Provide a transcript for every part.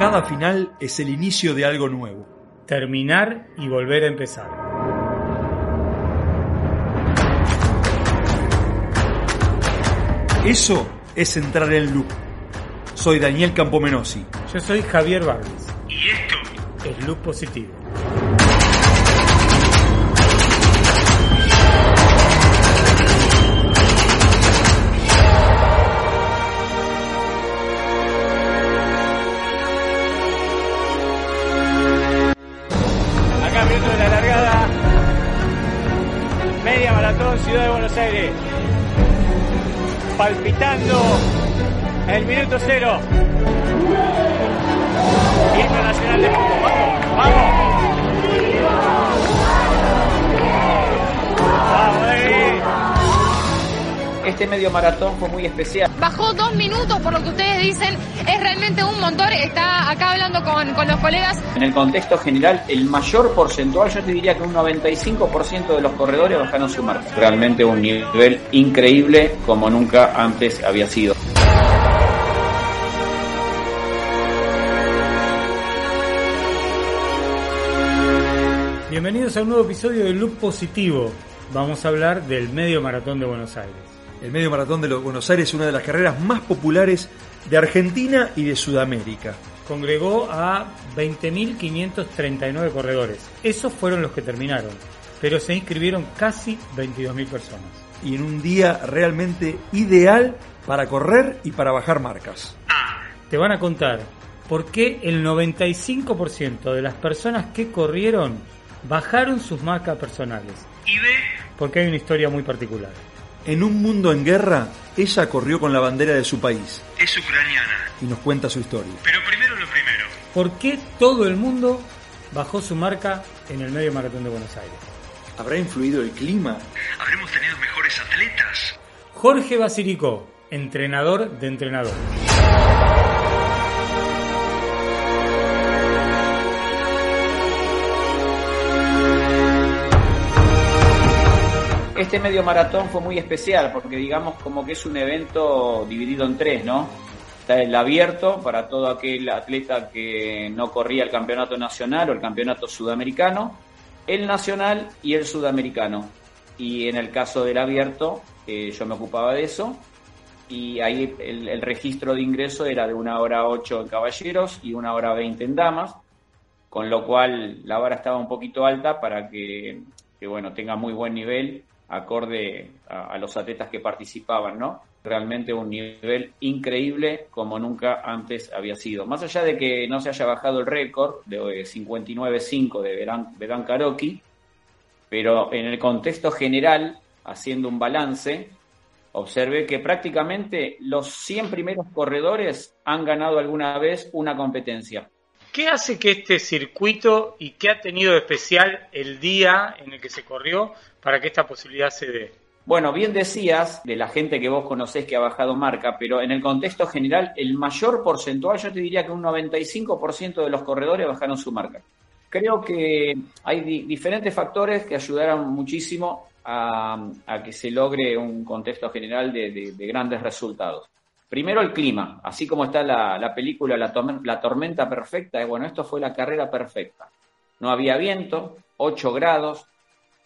Cada final es el inicio de algo nuevo. Terminar y volver a empezar. Eso es entrar en loop. Soy Daniel Campomenosi. Yo soy Javier Barnes. Y esto Es Loop Positivo. Medio maratón fue muy especial. Bajó dos minutos por lo que ustedes dicen, es realmente un montón. Está acá hablando con, con los colegas. En el contexto general, el mayor porcentual, yo te diría que un 95% de los corredores bajaron su marca. Realmente un nivel increíble como nunca antes había sido. Bienvenidos a un nuevo episodio de Loop Positivo. Vamos a hablar del medio maratón de Buenos Aires. El medio maratón de los Buenos Aires es una de las carreras más populares de Argentina y de Sudamérica. Congregó a 20.539 corredores. Esos fueron los que terminaron, pero se inscribieron casi 22.000 personas. Y en un día realmente ideal para correr y para bajar marcas. Te van a contar por qué el 95% de las personas que corrieron bajaron sus marcas personales. Y ve, Porque hay una historia muy particular. En un mundo en guerra, ella corrió con la bandera de su país Es ucraniana. y nos cuenta su historia. Pero primero lo primero. ¿Por qué todo el mundo bajó su marca en el medio maratón de Buenos Aires? ¿Habrá influido el clima? ¿Habremos tenido mejores atletas? Jorge Basilico, entrenador de entrenador. Este medio maratón fue muy especial porque digamos como que es un evento dividido en tres, ¿no? Está el abierto para todo aquel atleta que no corría el campeonato nacional o el campeonato sudamericano, el nacional y el sudamericano. Y en el caso del abierto, eh, yo me ocupaba de eso. Y ahí el, registro de ingreso era de una hora ocho en caballeros y una hora veinte en damas, con lo cual la vara estaba un poquito alta para que, que bueno, tenga muy buen nivel acorde a, los atletas que participaban, ¿no? Realmente un nivel increíble como nunca antes había sido. Más allá de que no se haya bajado el récord de 59.5 de Verán, Karoki, pero en el contexto general, haciendo un balance, observé que prácticamente los 100 primeros corredores han ganado alguna vez una competencia. ¿Qué hace que este circuito y qué ha tenido de especial el día en el que se corrió para que esta posibilidad se dé? Bueno, bien decías de la gente que vos conocés que ha bajado marca, pero en el contexto general, el mayor porcentual, yo te diría que un 95% de los corredores bajaron su marca. Creo que hay di- diferentes factores que ayudaron muchísimo a, que se logre un contexto general de grandes resultados. Primero el clima, así como está la, la película la Tormenta Perfecta, eh, bueno, esto fue la carrera perfecta. No había viento, 8 grados,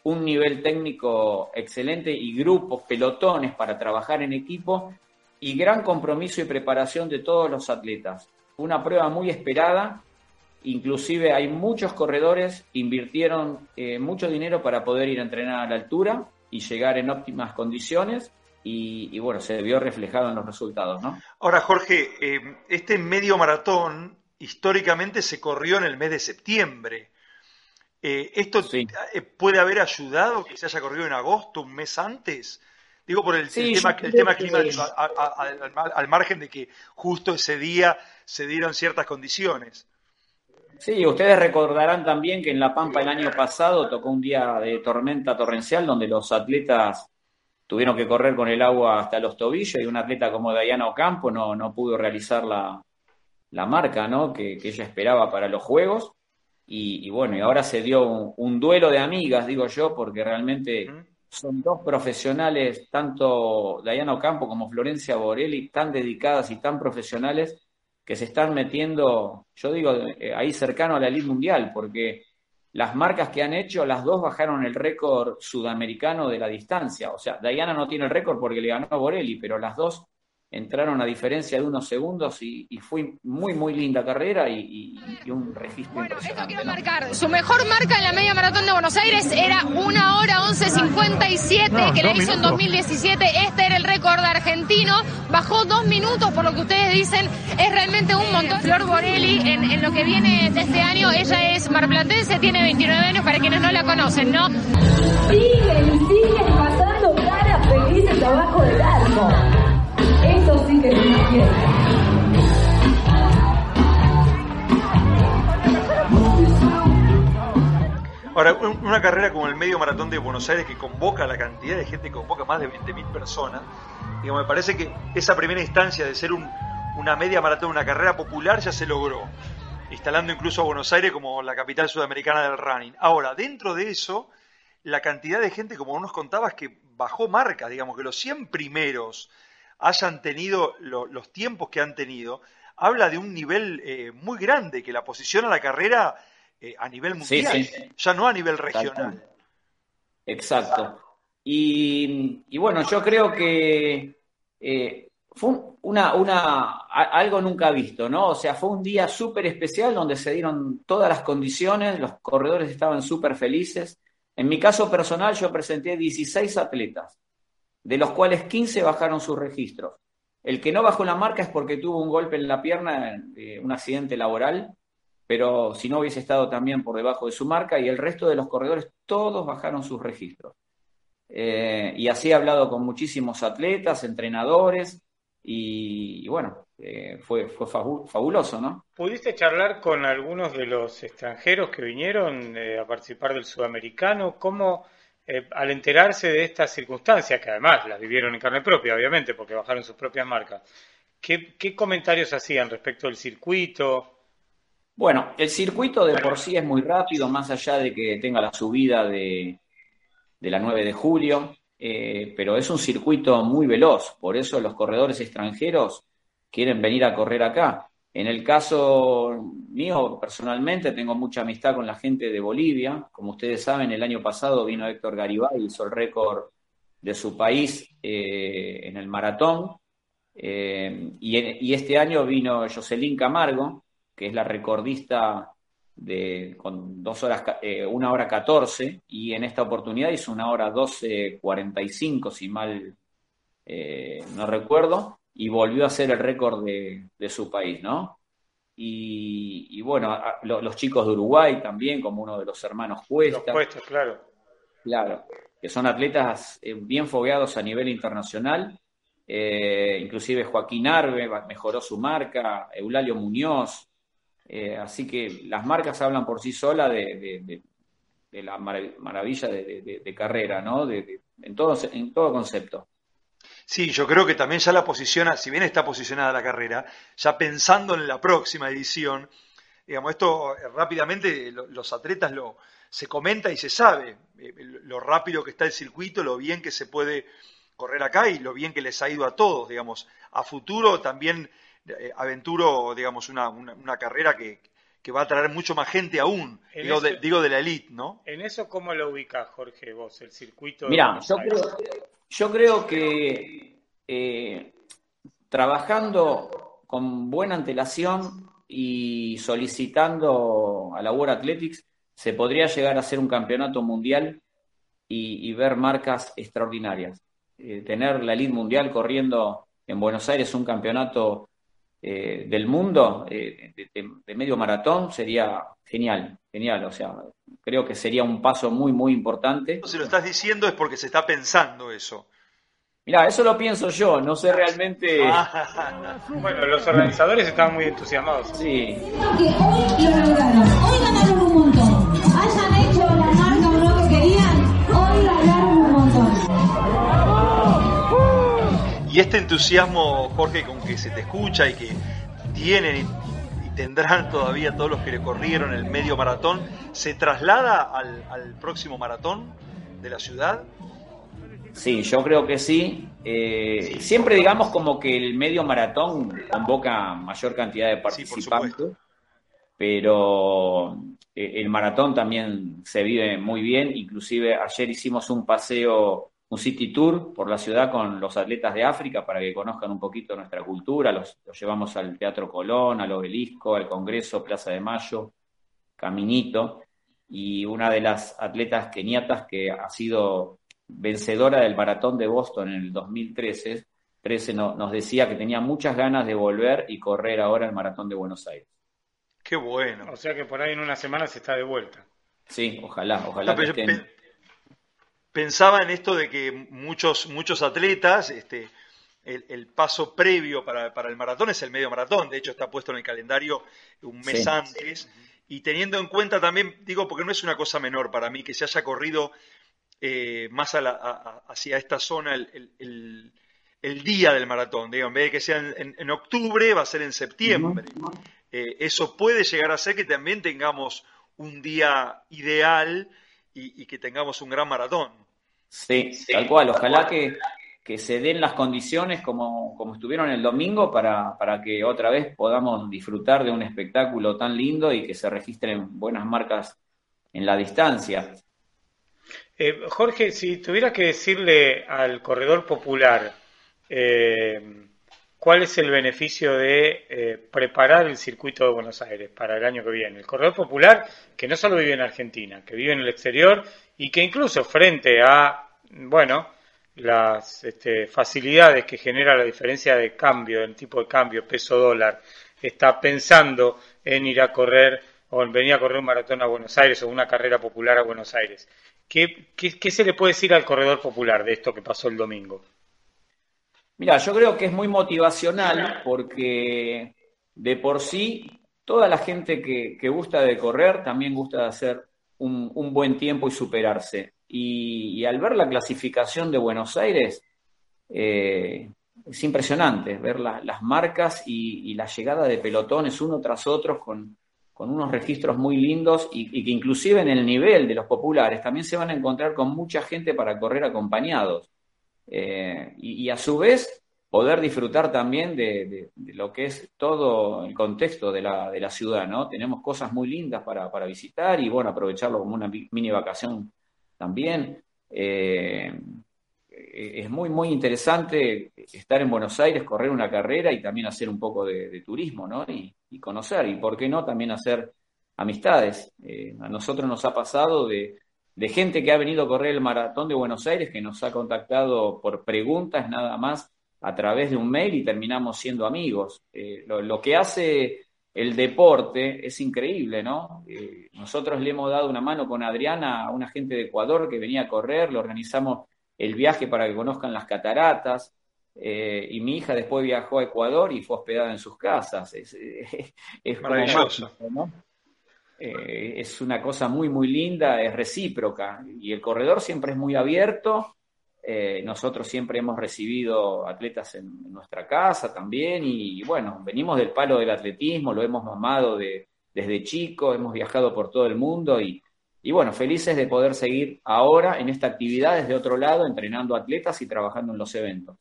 un nivel técnico excelente y grupos, pelotones para trabajar en equipo y gran compromiso y preparación de todos los atletas. Una prueba muy esperada, inclusive hay muchos corredores invirtieron eh, mucho dinero para poder ir a entrenar a la altura y llegar en óptimas condiciones y, y bueno, se vio reflejado en los resultados, ¿no? Ahora, Jorge, eh, este medio maratón históricamente se corrió en el mes de septiembre. Eh, ¿Esto Sí. eh, puede haber ayudado que se haya corrido en agosto, un mes antes? Digo por el, Sí, el yo tema, el tema que- climático, a- a- a- al, al margen de que justo ese día se dieron ciertas condiciones. Sí, ustedes recordarán también que en La Pampa el año pasado tocó un día de tormenta torrencial donde los atletas tuvieron que correr con el agua hasta los tobillos y un atleta como Diana Ocampo no, no pudo realizar la, la marca ¿no? que, que ella esperaba para los Juegos. Y, y bueno, y ahora se dio un, un duelo de amigas, digo yo, porque realmente son dos profesionales, tanto Diana Ocampo como Florencia Borelli, tan dedicadas y tan profesionales que se están metiendo, yo digo, eh, ahí cercano a la elite mundial, porque las marcas que han hecho, las dos bajaron el récord sudamericano de la distancia. O sea, Diana no tiene el récord porque le ganó a Borelli, pero las dos entraron a diferencia de unos segundos y, y fue muy, muy linda carrera y, y- y un registro Bueno, esto impresionante. quiero ¿no? marcar. Su mejor marca en la media maratón de Buenos Aires era 1 hora 11.57, No, que la hizo en minutos. 2017. Este era el récord argentino. Bajó dos minutos, por lo que ustedes dicen, es realmente un montón. Flor Borelli, en, en lo que viene de este año, ella es marplatense, tiene 29 años, para quienes no la conocen, ¿no? Siguen y siguen pasando caras felices abajo del arco. Que una. Ahora, un- una carrera como el medio maratón de Buenos Aires que convoca la cantidad de gente, que convoca más de 20.000 personas, digamos, me parece que esa primera instancia de ser un- una media maratón, una carrera popular, ya se logró, instalando incluso a Buenos Aires como la capital sudamericana del running. Ahora, dentro de eso, la cantidad de gente, como nos contabas, que bajó marcas, digamos, que los 100 primeros hayan tenido lo- los tiempos que han tenido, habla de un nivel eh, muy grande que la posiciona la carrera eh, a nivel mundial, sí. ya no a nivel regional. Exacto. Y, y bueno, yo creo que eh, fue un- una, una, algo nunca visto, ¿no? O sea, fue un día súper especial donde se dieron todas las condiciones, los corredores estaban súper felices. En mi caso personal, yo presenté 16 atletas, de los cuales 15 bajaron sus registros. El que no bajó la marca es porque tuvo un golpe en la pierna, eh, un accidente laboral, pero si no hubiese estado también por debajo de su marca y el resto de los corredores todos bajaron sus registros. Eh, y así he hablado con muchísimos atletas, entrenadores y, bueno, eh, fue, fue fabu- fabuloso, ¿no? ¿Pudiste charlar con algunos de los extranjeros que vinieron a participar del sudamericano? ¿Cómo, eh, al enterarse de estas circunstancias, que además las vivieron en carne propia, obviamente, porque bajaron sus propias marcas, ¿qué, qué comentarios hacían respecto del circuito? Bueno, el circuito de por sí es muy rápido, más allá de que tenga la subida de, de la 9 de julio, eh, pero es un circuito muy veloz, por eso los corredores extranjeros quieren venir a correr acá. En el caso mío, personalmente, tengo mucha amistad con la gente de Bolivia. Como ustedes saben, el año pasado vino Héctor Garibay, hizo el récord de su país eh, en el maratón. Eh, y, este año vino Jocelyn Camargo, que es la recordista de, con dos horas, eh, una hora 14, y en esta oportunidad hizo una hora 12.45, si mal no recuerdo, y volvió a hacer el récord de, de su país, ¿no? Y, y bueno, a- lo- los chicos de Uruguay también, como uno de los hermanos Los Cuesta. claro. Claro, que son atletas eh, bien fogueados a nivel internacional. Eh, inclusive Joaquín Arbe mejoró su marca, Eulalio Muñoz. Eh, así que las marcas hablan por sí solas de, de- de- de la marav- maravilla de, carrera, ¿no? De- de- en, todo, en todo concepto. Sí, yo creo que también ya la posiciona, si bien está posicionada la carrera, ya pensando en la próxima edición, digamos, esto eh, rápidamente lo- los atletas lo se comenta y se sabe eh, lo rápido que está el circuito, lo bien que se puede correr acá y lo bien que les ha ido a todos, digamos. A futuro también eh, aventuro, digamos, una, una, una carrera que, que va a traer mucho más gente aún, digo de, eso- digo de la elite, ¿no? ¿En eso cómo lo ubicás, Jorge, vos, el circuito de Mira, yo creo, yo creo que eh, trabajando con buena antelación y solicitando a la World Athletics, se podría llegar a hacer un campeonato mundial y, ver marcas extraordinarias. Eh, tener la elite mundial corriendo en Buenos Aires un campeonato eh, del mundo eh, de medio maratón sería genial, genial. O sea, creo que sería un paso muy, muy importante. Si lo estás diciendo es porque se está pensando eso. Mira, eso lo pienso yo, no sé realmente. bueno, los organizadores estaban muy entusiasmados. Sí. Que hoy lo lograron, hoy ganaron un montón. Hayan hecho la marca o no que querían, hoy ganaron un montón. Y este entusiasmo, Jorge, con que se te escucha y que tienen tendrán todavía todos los que le corrieron el medio maratón, ¿se traslada al, al próximo maratón de la ciudad? Sí, yo creo que sí. Eh, siempre digamos como que el medio maratón convoca mayor cantidad de participantes, pero eh, el maratón también se vive muy bien. Inclusive ayer hicimos un paseo, un city tour por la ciudad con los atletas de África para que conozcan un poquito nuestra cultura. Los, los llevamos al Teatro Colón, al Obelisco, al Congreso, Plaza de Mayo, Caminito. Y una de las atletas keniatas que ha sido vencedora del maratón de Boston en el 2013, 13, no, nos decía que tenía muchas ganas de volver y correr ahora el maratón de Buenos Aires. Qué bueno. O sea que por ahí en una semana se está de vuelta. Sí, ojalá, ojalá No, que estén. Pe- pensaba en esto de que muchos, muchos atletas, este, el, el paso previo para, para el maratón es el medio maratón, de hecho está puesto en el calendario un mes Sí. antes, y teniendo en cuenta también, digo, porque no es una cosa menor para mí que se haya corrido eh, más a la- a- a- hacia esta zona el, el- el- el día del maratón, digo, en vez de que sea en octubre, va a ser en septiembre. Eh, eso puede llegar a ser que también tengamos un día ideal y, y que tengamos un gran maratón. Sí, tal cual. Ojalá que, que se den las condiciones como, como estuvieron el domingo para, para que otra vez podamos disfrutar de un espectáculo tan lindo y que se registren buenas marcas en la distancia. Eh, Jorge, si tuvieras que decirle al corredor popular eh, cuál es el beneficio de eh, preparar el circuito de Buenos Aires para el año que viene. El corredor popular que no solo vive en Argentina, que vive en el exterior y que incluso frente a, bueno, las este, facilidades que genera la diferencia de cambio, del tipo de cambio, peso dólar, está pensando en ir a correr o en venir a correr un maratón a Buenos Aires o una carrera popular a Buenos Aires. ¿Qué, qué, qué se le puede decir al corredor popular de esto que pasó el domingo? Mira, yo creo que es muy motivacional porque de por sí toda la gente que, que gusta de correr también gusta de hacer un, un buen tiempo y superarse. Y, al ver la clasificación de Buenos Aires, eh, es impresionante ver la- las marcas y, la llegada de pelotones uno tras otro con, con unos registros muy lindos y que inclusive en el nivel de los populares también se van a encontrar con mucha gente para correr acompañados. Eh, y, a su vez poder disfrutar también de, lo que es todo el contexto de la, de la ciudad, ¿no? Tenemos cosas muy lindas para, para visitar y bueno, aprovecharlo como una mi- mini vacación también. Eh, eh, es muy, muy interesante estar en Buenos Aires, correr una carrera y también hacer un poco de, turismo, ¿no? Y, y conocer, y por qué no también hacer amistades. Eh, a nosotros nos ha pasado de, de gente que ha venido a correr el maratón de Buenos Aires, que nos ha contactado por preguntas nada más a través de un mail y terminamos siendo amigos. Eh, lo, lo que hace el deporte es increíble, ¿no? Eh, nosotros le hemos dado una mano con Adriana a una gente de Ecuador que venía a correr, le organizamos el viaje para que conozcan las cataratas, eh, y mi hija después viajó a Ecuador y fue hospedada en sus casas. Es, es Maravilloso. ¿no? Eh, es una cosa muy, muy linda, es recíproca, y el corredor siempre es muy abierto. Eh, nosotros siempre hemos recibido atletas en, nuestra casa también, y, bueno, venimos del palo del atletismo, lo hemos mamado de, desde chico, hemos viajado por todo el mundo. Y, y bueno, felices de poder seguir ahora en esta actividad desde otro lado, entrenando atletas y trabajando en los eventos.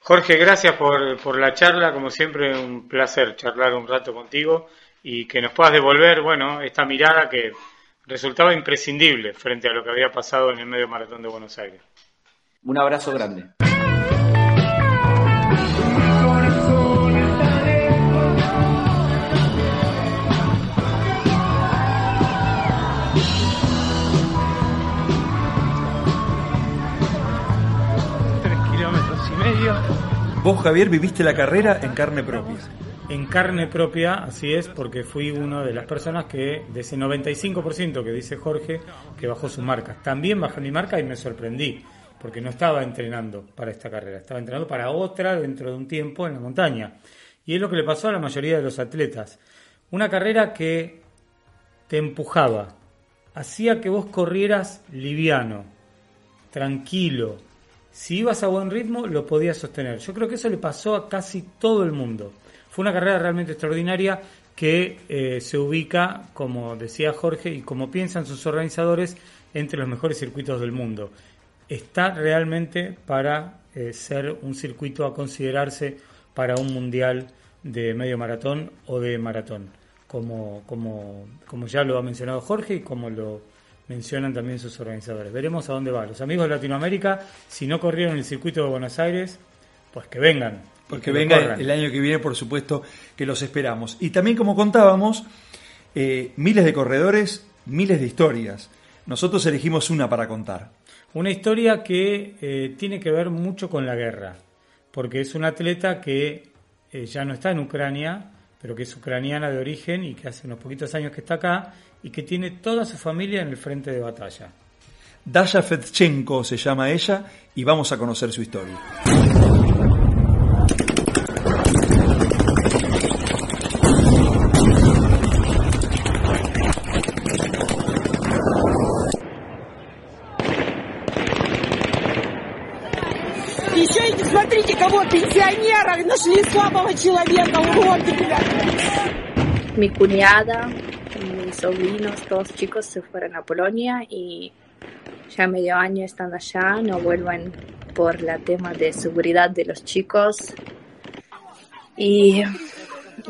Jorge, gracias por, por la charla, como siempre un placer charlar un rato contigo y que nos puedas devolver, bueno, esta mirada que resultaba imprescindible frente a lo que había pasado en el medio maratón de Buenos Aires. Un abrazo grande. Tres kilómetros y medio. Vos, Javier, viviste la carrera en carne propia. En carne propia, así es, porque fui una de las personas que, de ese 95% que dice Jorge, que bajó su marca. También bajé mi marca y me sorprendí. porque no estaba entrenando para esta carrera, estaba entrenando para otra dentro de un tiempo en la montaña. Y es lo que le pasó a la mayoría de los atletas. Una carrera que te empujaba, hacía que vos corrieras liviano, tranquilo. Si ibas a buen ritmo, lo podías sostener. Yo creo que eso le pasó a casi todo el mundo. Fue una carrera realmente extraordinaria que eh, se ubica, como decía Jorge, y como piensan sus organizadores, entre los mejores circuitos del mundo. Está realmente para eh, ser un circuito a considerarse para un mundial de medio maratón o de maratón, como, como, como ya lo ha mencionado Jorge y como lo mencionan también sus organizadores. Veremos a dónde va. Los amigos de Latinoamérica, si no corrieron el circuito de Buenos Aires, pues que vengan. Porque venga el año que viene, por supuesto, que los esperamos. Y también, como contábamos, eh, miles de corredores, miles de historias. Nosotros elegimos una para contar. Una historia que eh, tiene que ver mucho con la guerra, porque es una atleta que eh, ya no está en Ucrania, pero que es ucraniana de origen y que hace unos poquitos años que está acá y que tiene toda su familia en el frente de batalla. Dasha Fedchenko se llama ella y vamos a conocer su historia. пенсионера нашли слабого человека, уроды, Mi cuñada, mis sobrinos, todos chicos se fueron a Polonia y ya medio año están allá, no vuelven por la tema de seguridad de los chicos. Y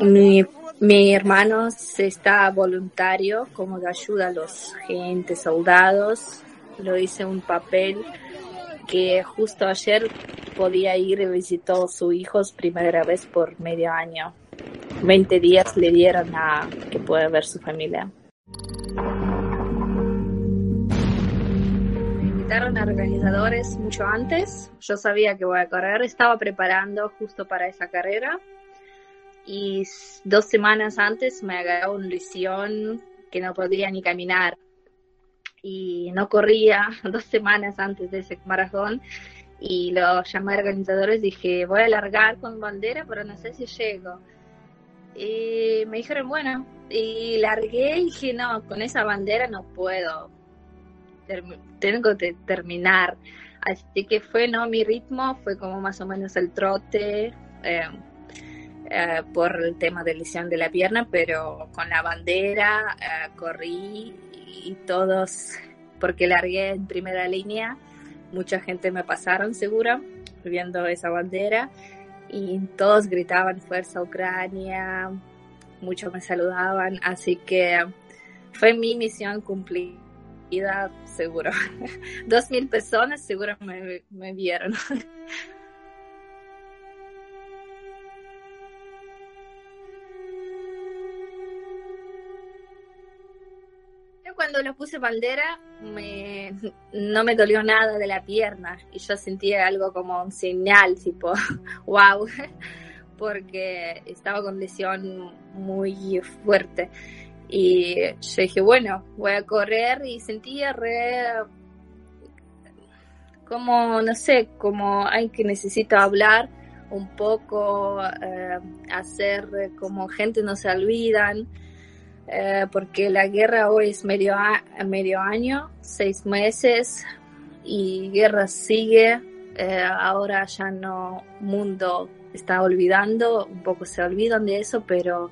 mi, mi hermano se está voluntario como de ayuda a los agentes, soldados. Lo hice un papel que justo ayer podía ir y visitó a sus hijos primera vez por medio año. 20 días le dieron a que pueda ver su familia. A organizadores mucho antes. Yo sabía que voy a correr, estaba preparando justo para esa carrera. Y dos semanas antes me agarró una lesión que no podía ni caminar. Y no corría dos semanas antes de ese maratón. Y lo llamé a organizadores, dije, voy a largar con bandera, pero no sé si llego. Y me dijeron, bueno, y largué y dije, no, con esa bandera no puedo, tengo que terminar. Así que fue, no, mi ritmo fue como más o menos el trote eh, eh, por el tema de lesión de la pierna, pero con la bandera eh, corrí y todos, porque largué en primera línea, mucha gente me pasaron segura viendo esa bandera y todos gritaban Fuerza Ucrania, muchos me saludaban, así que fue mi misión cumplida, seguro. Dos mil personas seguro me, me vieron. cuando lo puse bandera no me dolió nada de la pierna y yo sentía algo como un señal, tipo, wow, porque estaba con lesión muy fuerte. Y yo dije, bueno, voy a correr y sentía re como, no sé, como hay que necesito hablar un poco, eh, hacer como gente no se olvidan. Eh, porque la guerra hoy es medio, medio año, seis meses, y guerra sigue. Eh, ahora ya no, mundo está olvidando, un poco se olvidan de eso, pero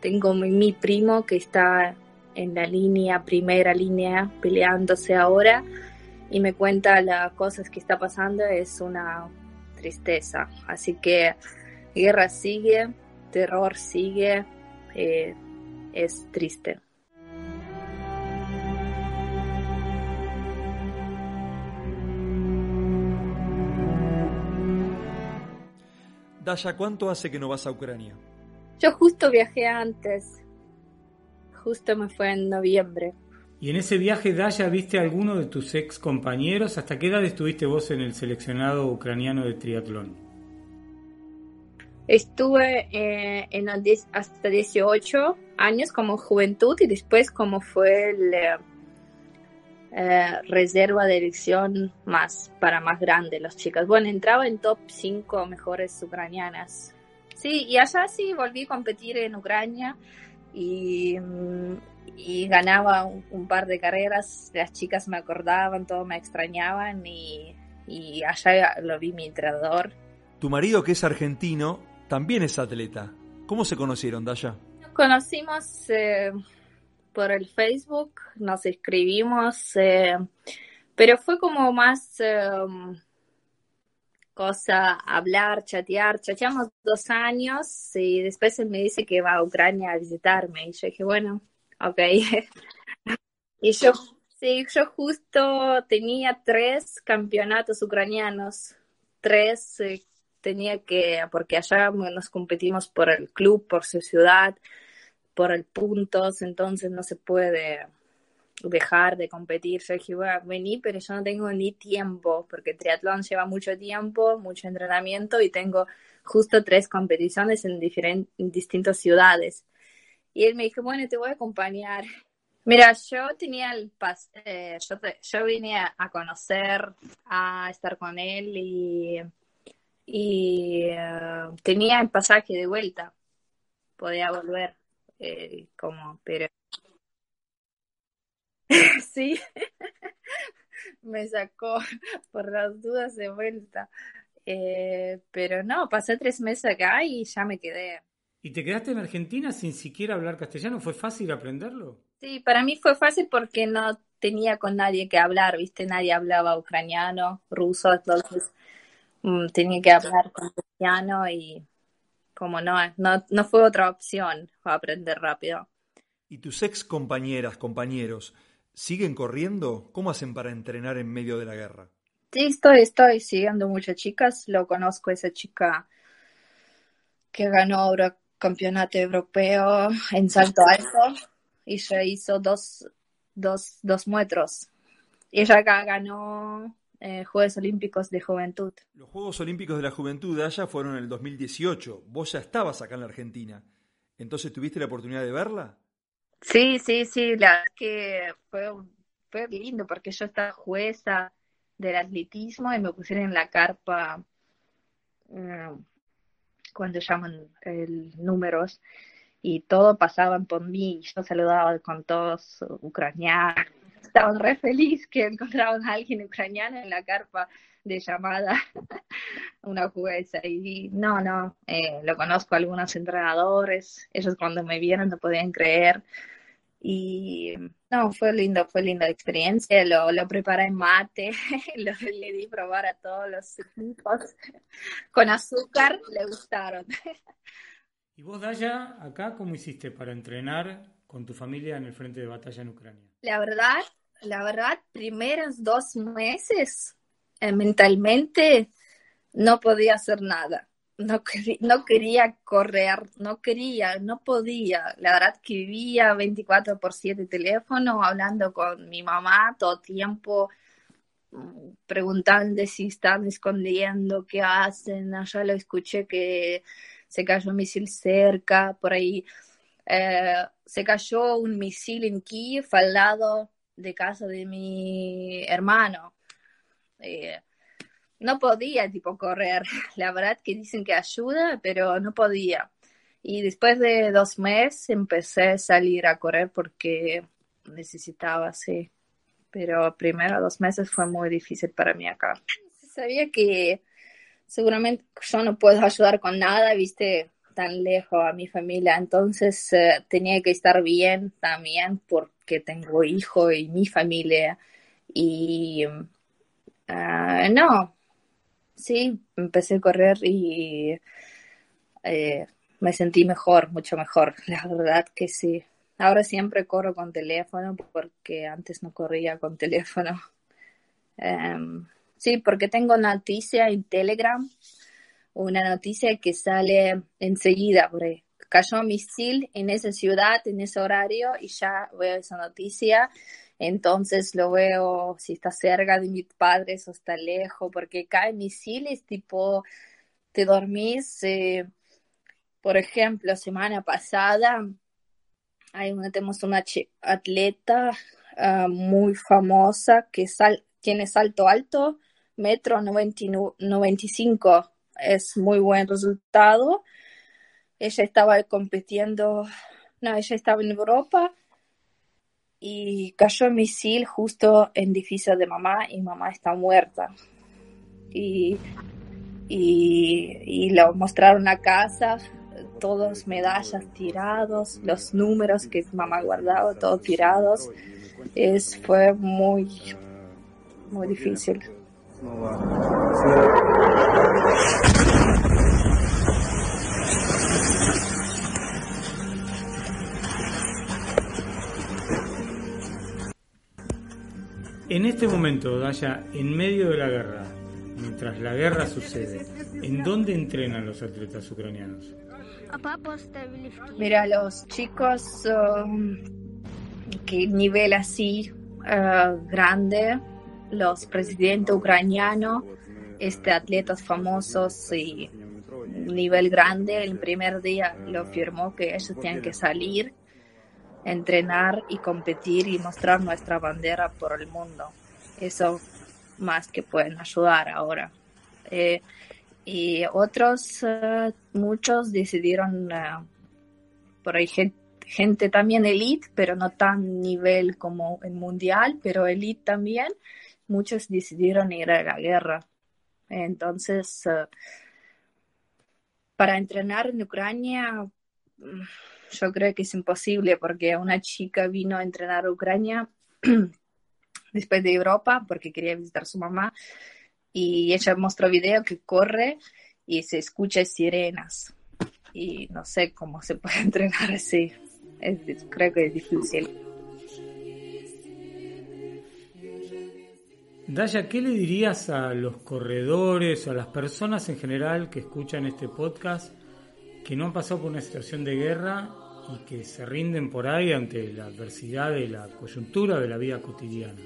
tengo mi, mi primo que está en la línea, primera línea, peleándose ahora, y me cuenta las cosas que está pasando, es una tristeza. Así que guerra sigue, terror sigue. Eh, es triste. Dasha, ¿cuánto hace que no vas a Ucrania? Yo justo viajé antes. Justo me fue en noviembre. ¿Y en ese viaje, Dasha, viste a alguno de tus ex compañeros? ¿Hasta qué edad estuviste vos en el seleccionado ucraniano de triatlón? Estuve eh, en hasta 18 años como juventud y después como fue el, eh, reserva de elección más para más grande las chicas. Bueno, entraba en top 5 mejores ucranianas. Sí, y allá sí volví a competir en Ucrania y, mm, y ganaba un, par de carreras. Las chicas me acordaban, todos me extrañaban y allá lo vi mi entrenador. Tu marido, que es argentino, también es atleta. ¿Cómo se conocieron, Daya? Nos conocimos eh, por el Facebook, nos escribimos, eh, pero fue como más eh, cosa hablar, chatear. Chateamos dos años y después él me dice que va a Ucrania a visitarme y yo dije, bueno, ok. y yo, sí, yo justo tenía tres campeonatos ucranianos, tres eh, tenía que, porque allá nos competimos por el club, por su ciudad, por el puntos, entonces no se puede dejar de competir. Yo dije, bueno, vení, pero yo no tengo ni tiempo, porque triatlón lleva mucho tiempo, mucho entrenamiento y tengo justo tres competiciones en, diferentes, en distintas ciudades. Y él me dijo, bueno, te voy a acompañar. Mira, yo tenía el pas eh, yo, yo vine a, conocer, a estar con él y, y uh, tenía el pasaje de vuelta, podía volver eh, como, pero sí, me sacó por las dudas de vuelta. Eh, pero no, pasé tres meses acá y ya me quedé. ¿Y te quedaste en Argentina sin siquiera hablar castellano? ¿Fue fácil aprenderlo? Sí, para mí fue fácil porque no tenía con nadie que hablar, ¿viste? Nadie hablaba ucraniano, ruso, entonces tenía que hablar castellano y como no, no, no fue otra opción aprender rápido. ¿Y tus ex compañeras, compañeros, siguen corriendo? ¿Cómo hacen para entrenar en medio de la guerra? Sí, estoy, estoy siguiendo muchas chicas. Lo conozco esa chica que ganó ahora campeonato europeo en salto alto y ella hizo dos, dos, dos metros. Y ella acá ganó eh, Juegos Olímpicos de Juventud. Los Juegos Olímpicos de la Juventud de allá fueron en el 2018. Vos ya estabas acá en la Argentina. Entonces, ¿tuviste la oportunidad de verla? Sí, sí, sí, la verdad que fue, fue lindo porque yo estaba jueza del atletismo y me pusieron en la carpa eh, cuando llaman el, números y todo pasaban por mí y yo saludaba con todos ucranianos. Estaban re feliz que encontraban a alguien ucraniano en la carpa de llamada, una jueza. Y no, no, eh, lo conozco a algunos entrenadores, ellos cuando me vieron no podían creer. Y no, fue lindo, fue linda experiencia. Lo, lo preparé en mate, lo, le di probar a todos los equipos. Con azúcar le gustaron. ¿Y vos, Daya, acá cómo hiciste para entrenar con tu familia en el frente de batalla en Ucrania? La verdad, la verdad, primeros dos meses eh, mentalmente no podía hacer nada no, quería correr, no quería, no podía. La verdad que vivía 24 por 7 teléfono, hablando con mi mamá todo tiempo, mm, preguntando si están escondiendo, qué hacen. Allá lo escuché que se cayó un misil cerca, por ahí. Eh, se cayó un misil en Kiev al lado de casa de mi hermano. Eh, no podía tipo correr. La verdad que dicen que ayuda, pero no podía. Y después de dos meses empecé a salir a correr porque necesitaba, sí. Pero primero dos meses fue muy difícil para mí acá. Sabía que seguramente yo no puedo ayudar con nada, viste, tan lejos a mi familia. Entonces uh, tenía que estar bien también porque tengo hijo y mi familia. Y uh, no, sí, empecé a correr y eh, me sentí mejor, mucho mejor, la verdad que sí. Ahora siempre corro con teléfono porque antes no corría con teléfono. Um, sí, porque tengo noticia en Telegram, una noticia que sale enseguida, porque cayó un misil en esa ciudad, en ese horario, y ya veo esa noticia entonces lo veo si está cerca de mis padres o está lejos, porque caen misiles tipo, te dormís, eh, por ejemplo, semana pasada, hay una, tenemos una atleta ah, muy famosa que sal- tiene salto alto, metro 99 95, es muy buen resultado. Ella estaba compitiendo, no, ella estaba en Europa y cayó un misil justo en edificio de mamá y mamá está muerta. Y, y, y lo mostraron a casa, todos medallas tirados, los números que mamá guardaba, todos tirados. Es, fue muy, muy difícil. En este momento, Daya, en medio de la guerra, mientras la guerra sucede, ¿en dónde entrenan los atletas ucranianos? Mira, los chicos um, que nivel así uh, grande, los presidentes ucranianos, este atletas famosos y nivel grande, el primer día lo firmó que ellos tienen que salir, entrenar y competir y mostrar nuestra bandera por el mundo. Eso más que pueden ayudar ahora. Eh, y otros, eh, muchos decidieron, eh, por ahí gen- gente también elite, pero no tan nivel como el mundial, pero elite también, muchos decidieron ir a la guerra. Entonces, para entrenar en Ucrania, mm, yo creo que es imposible porque una chica vino a entrenar a Ucrania después de Europa porque quería visitar a su mamá y ella mostró video que corre y se escucha sirenas y no sé cómo se puede entrenar así. Creo que es difícil. Daya, ¿qué le dirías a los corredores o a las personas en general que escuchan este podcast que no han pasado por una situación de guerra y que se rinden por ahí ante la adversidad de la coyuntura de la vida cotidiana?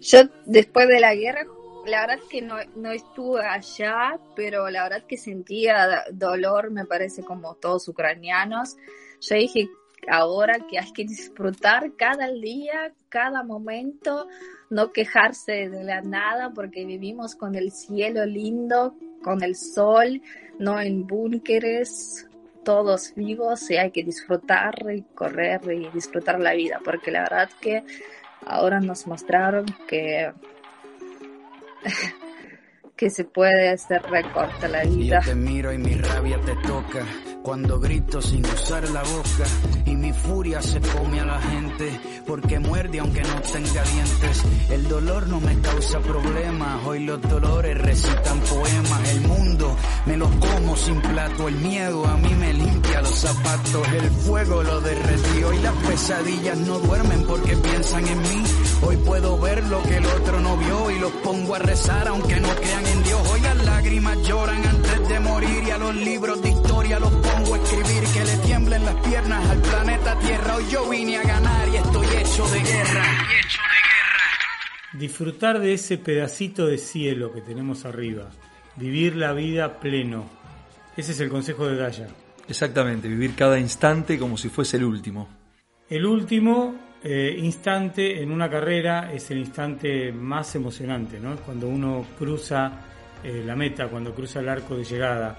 Yo después de la guerra, la verdad que no, no estuve allá, pero la verdad que sentía dolor, me parece como todos ucranianos. Yo dije ahora que hay que disfrutar cada día, cada momento, no quejarse de la nada porque vivimos con el cielo lindo, con el sol, no en búnkeres, todos vivos y hay que disfrutar y correr y disfrutar la vida porque la verdad que ahora nos mostraron que que se puede hacer recorta la Y vida. yo te miro y mi rabia te toca cuando grito sin usar la boca y mi furia se come a la gente porque muerde aunque no tenga dientes. El dolor no me causa problemas, hoy los dolores recitan poemas. El mundo me los como sin plato, el miedo a mí me limpia los zapatos, el fuego lo derretió y las pesadillas no duermen porque piensan en mí. Hoy puedo ver lo que el otro no vio y los pongo a rezar aunque no crean en Dios. Hoy las lágrimas lloran antes de morir y a los libros de historia los pongo a escribir que le tiemblen las piernas al planeta Tierra. Hoy yo vine a ganar y estoy hecho de guerra. Disfrutar de ese pedacito de cielo que tenemos arriba, vivir la vida pleno. Ese es el consejo de Daya. Exactamente, vivir cada instante como si fuese el último. El último eh, instante en una carrera es el instante más emocionante, ¿no? Cuando uno cruza eh, la meta, cuando cruza el arco de llegada.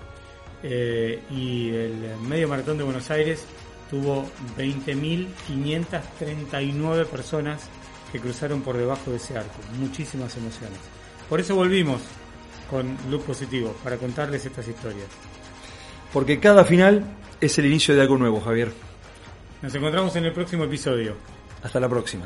Eh, y el medio maratón de Buenos Aires tuvo 20.539 personas que cruzaron por debajo de ese arco. Muchísimas emociones. Por eso volvimos con Look Positivo, para contarles estas historias. Porque cada final es el inicio de algo nuevo, Javier. Nos encontramos en el próximo episodio. Hasta la próxima.